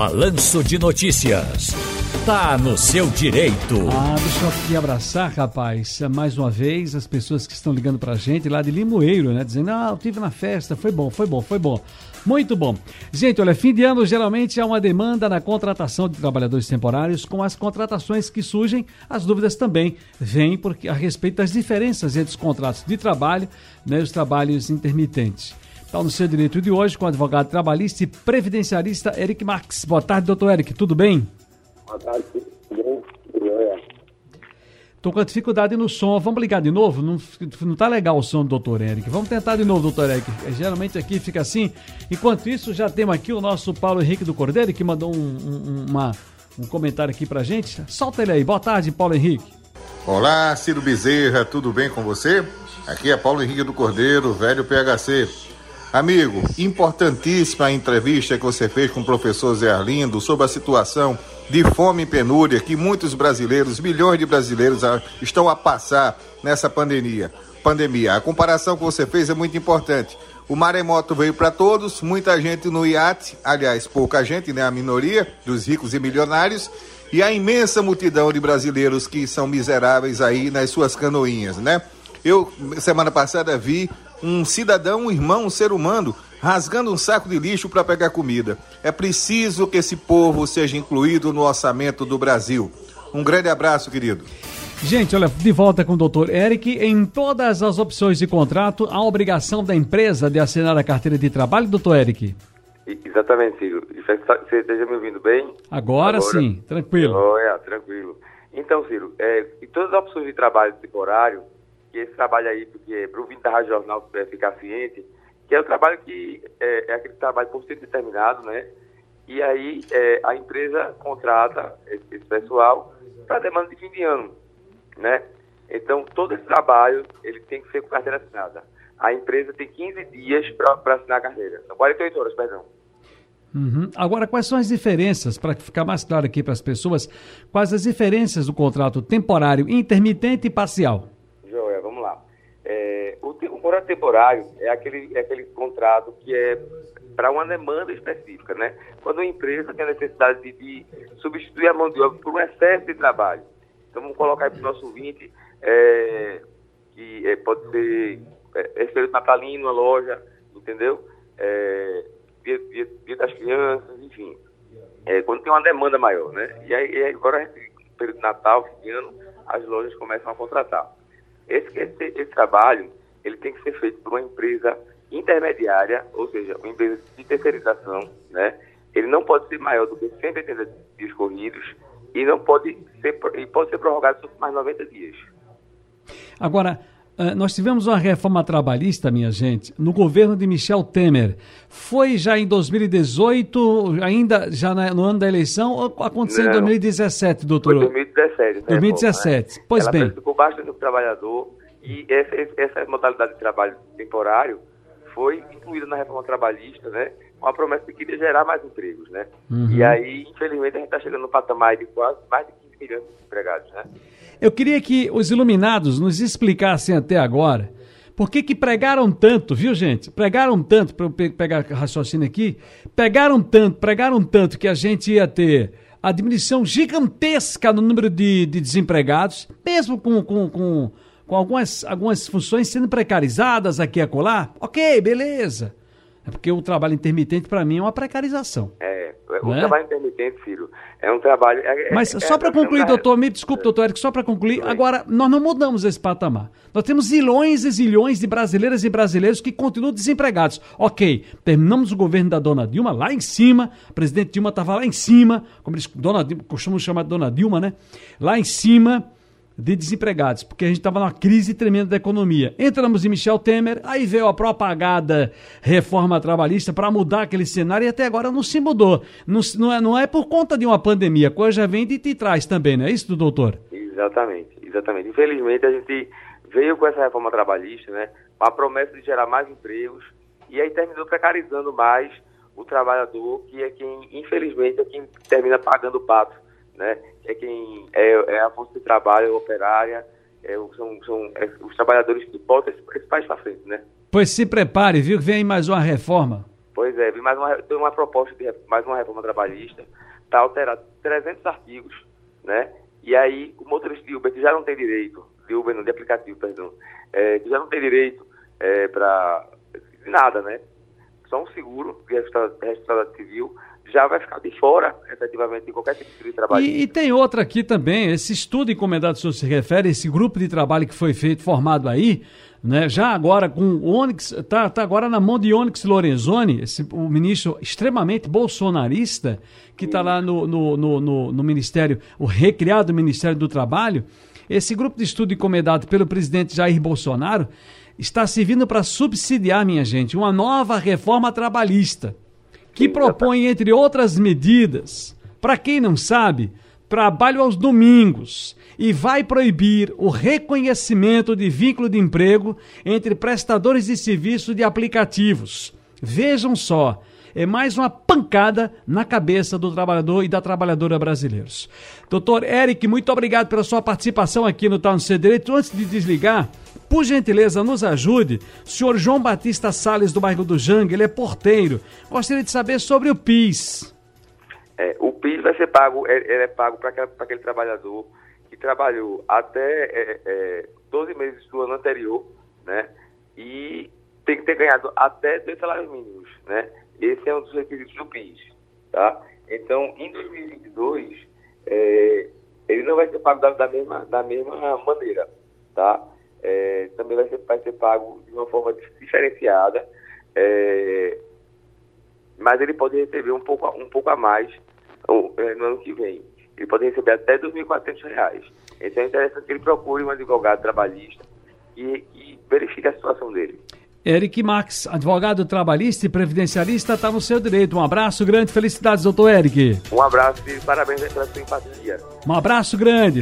Balanço de Notícias. Tá no seu direito. Ah, deixa eu aqui abraçar, rapaz, mais uma vez, as pessoas que estão ligando pra gente lá de Limoeiro, né? Dizendo, ah, eu tive na festa, foi bom, foi bom, foi bom. Muito bom. Gente, olha, fim de ano geralmente há uma demanda na contratação de trabalhadores temporários. Com as contratações que surgem, as dúvidas também vêm porque, a respeito das diferenças entre os contratos de trabalho né, e os trabalhos intermitentes. Está no seu direito de hoje com o advogado trabalhista e previdenciarista Eric Marques. Boa tarde, doutor Eric. Tudo bem? Boa tarde, tudo Tô com dificuldade no som. Vamos ligar de novo? Não, não tá legal o som do doutor Eric. Vamos tentar de novo, doutor Eric. É, geralmente aqui fica assim. Enquanto isso, já temos aqui o nosso Paulo Henrique do Cordeiro, que mandou um, um, uma, um comentário aqui pra gente. Solta ele aí. Boa tarde, Paulo Henrique. Olá, Ciro Bezerra, tudo bem com você? Aqui é Paulo Henrique do Cordeiro, velho PHC. Amigo, importantíssima a entrevista que você fez com o professor Zé Arlindo sobre a situação de fome e penúria que muitos brasileiros, milhões de brasileiros estão a passar nessa pandemia. Pandemia. A comparação que você fez é muito importante. O maremoto veio para todos, muita gente no iate, aliás, pouca gente, né, a minoria dos ricos e milionários, e a imensa multidão de brasileiros que são miseráveis aí nas suas canoinhas, né? Eu semana passada vi um cidadão, um irmão, um ser humano, rasgando um saco de lixo para pegar comida. É preciso que esse povo seja incluído no orçamento do Brasil. Um grande abraço, querido. Gente, olha, de volta com o doutor Eric. Em todas as opções de contrato, a obrigação da empresa de assinar a carteira de trabalho, doutor Eric? Exatamente, Ciro. Você esteja me ouvindo bem? Agora, Agora sim, tranquilo. Oh, é, tranquilo. Então, Ciro, é, em todas as opções de trabalho temporário, que esse trabalho aí, porque para o Vinte da Rádio Jornal para ficar ciente, que é o trabalho que é, é aquele trabalho por ser determinado, né? E aí é, a empresa contrata esse, esse pessoal para demanda de fim de ano, né? Então, todo esse trabalho, ele tem que ser com carteira assinada. A empresa tem 15 dias para assinar a carteira. São 48 horas, perdão. Uhum. Agora, quais são as diferenças, para ficar mais claro aqui para as pessoas, quais as diferenças do contrato temporário, intermitente e parcial? Contrato temporário é aquele, é aquele contrato que é para uma demanda específica, né? Quando uma empresa tem a necessidade de, de, substituir a mão de obra por um excesso de trabalho. Então, vamos colocar aí para o nosso ouvinte, é, que é, pode ser é, é natalino, uma loja, entendeu? É, dia, dia, dia, das crianças, enfim. É, quando tem uma demanda maior, né? E aí, agora, período de Natal, fim de ano, as lojas começam a contratar. Esse, esse, esse trabalho, ele tem que ser feito por uma empresa intermediária, ou seja, uma empresa de terceirização, né? Ele não pode ser maior do que 180 dias corridos e não pode ser e pode ser prorrogado por mais 90 dias. Agora, nós tivemos uma reforma trabalhista, minha gente, no governo de Michel Temer. Foi já em 2018, ainda já no ano da eleição, ou aconteceu Não, em 2017, doutor? Foi 2017. 2017. Né? Pois Ela bem. Por baixo do trabalhador e essa, essa modalidade de trabalho temporário foi incluída na reforma trabalhista, né? Com a promessa de que iria gerar mais empregos, né? Uhum. E aí, infelizmente, a gente está chegando no patamar de quase mais de 15 milhões de empregados, né? Eu queria que os iluminados nos explicassem até agora por que que pregaram tanto, viu, gente? Pregaram tanto, para eu pegar raciocínio aqui, pegaram tanto, pregaram tanto que a gente ia ter a diminuição gigantesca no número de, de desempregados, mesmo com, com, com com algumas, algumas funções sendo precarizadas aqui e acolá, ok, beleza. É porque o trabalho intermitente, para mim, é uma precarização. É, o é? trabalho intermitente, filho, é um trabalho. É, Mas é, só para concluir, doutor, me desculpe, doutor Eric, só para concluir, agora, nós não mudamos esse patamar. Nós temos zilhões e zilhões de brasileiras e brasileiros que continuam desempregados. Ok, terminamos o governo da dona Dilma lá em cima, a presidente Dilma estava lá em cima, como eles dona, costumam chamar de dona Dilma, né? Lá em cima de desempregados, porque a gente estava numa crise tremenda da economia. Entramos em Michel Temer, aí veio a propagada reforma trabalhista para mudar aquele cenário e até agora não se mudou. Não, não, é, não é por conta de uma pandemia, a coisa já vem de, de trás também, não é isso, doutor? Exatamente, exatamente. Infelizmente a gente veio com essa reforma trabalhista, né, a promessa de gerar mais empregos e aí terminou precarizando mais o trabalhador, que é quem, infelizmente, é quem termina pagando o pato né? É quem é, é a força de trabalho operária, é, são, são é, os trabalhadores que botam esse, esse país para frente, né? Pois se prepare, viu? que Vem mais uma reforma. Pois é, vi mais uma, tem uma proposta de mais uma reforma trabalhista para alterar 300 artigos, né? E aí o motorista de Uber que já não tem direito, de Uber não, de aplicativo, perdão, é, que já não tem direito é, para nada, né? Só um seguro de registrado civil já vai ficar de fora, efetivamente, de qualquer tipo de trabalho. E, e, tem outra aqui também, esse estudo encomendado que o senhor se refere, esse grupo de trabalho que foi feito, formado aí, né, já agora com Onyx, está tá agora na mão de Onyx Lorenzoni, esse, o ministro extremamente bolsonarista, que está lá no, no, no, no, no Ministério, o recriado Ministério do Trabalho. Esse grupo de estudo encomendado pelo presidente Jair Bolsonaro está servindo para subsidiar, minha gente, uma nova reforma trabalhista que propõe, entre outras medidas, para quem não sabe, trabalho aos domingos e vai proibir o reconhecimento de vínculo de emprego entre prestadores de serviço de aplicativos. Vejam só, é mais uma pancada na cabeça do trabalhador e da trabalhadora brasileiros. Doutor Eric, muito obrigado pela sua participação aqui no Tá no Seu Direito. Antes de desligar, por gentileza, nos ajude. Senhor João Batista Sales do bairro do Jangue, ele é porteiro. Gostaria de saber sobre o PIS. É, o PIS vai ser pago, é, ele é pago para aquele, trabalhador que trabalhou até é, é, 12 meses do ano anterior, né? E tem que ter ganhado até dois salários mínimos, né? Esse é um dos requisitos do PIS, tá? Então, em 2022, é, ele não vai ser pago da, da, mesma, da mesma maneira, tá? É, também vai ser, vai ser pago de uma forma diferenciada, é, mas ele pode receber um pouco, um pouco a mais é, no ano que vem. Ele pode receber até R$ 2.400. Então é interessante que ele procure um advogado trabalhista e, e verifique a situação dele. Eric Max, advogado trabalhista e previdencialista, está no seu direito. Um abraço grande, felicidades, doutor Eric. Um abraço e parabéns pela sua empatia. Um abraço grande.